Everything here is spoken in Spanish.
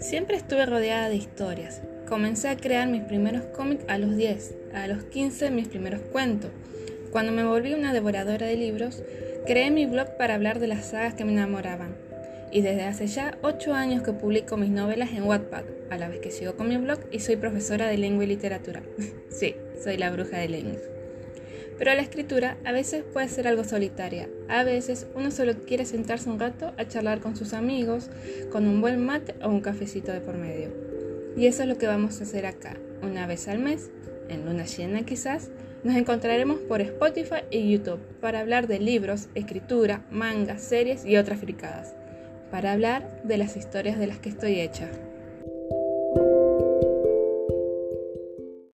Siempre estuve rodeada de historias. Comencé a crear mis primeros cómics a los 10, a los 15 mis primeros cuentos. Cuando me volví una devoradora de libros, creé mi blog para hablar de las sagas que me enamoraban. Y desde hace ya 8 años que publico mis novelas en Wattpad, a la vez que sigo con mi blog y soy profesora de lengua y literatura. sí, soy la bruja de lengua. Pero la escritura a veces puede ser algo solitaria. A veces uno solo quiere sentarse un rato a charlar con sus amigos, con un buen mate o un cafecito de por medio. Y eso es lo que vamos a hacer acá. Una vez al mes, en luna llena quizás, nos encontraremos por Spotify y YouTube para hablar de libros, escritura, mangas, series y otras fricadas. Para hablar de las historias de las que estoy hecha.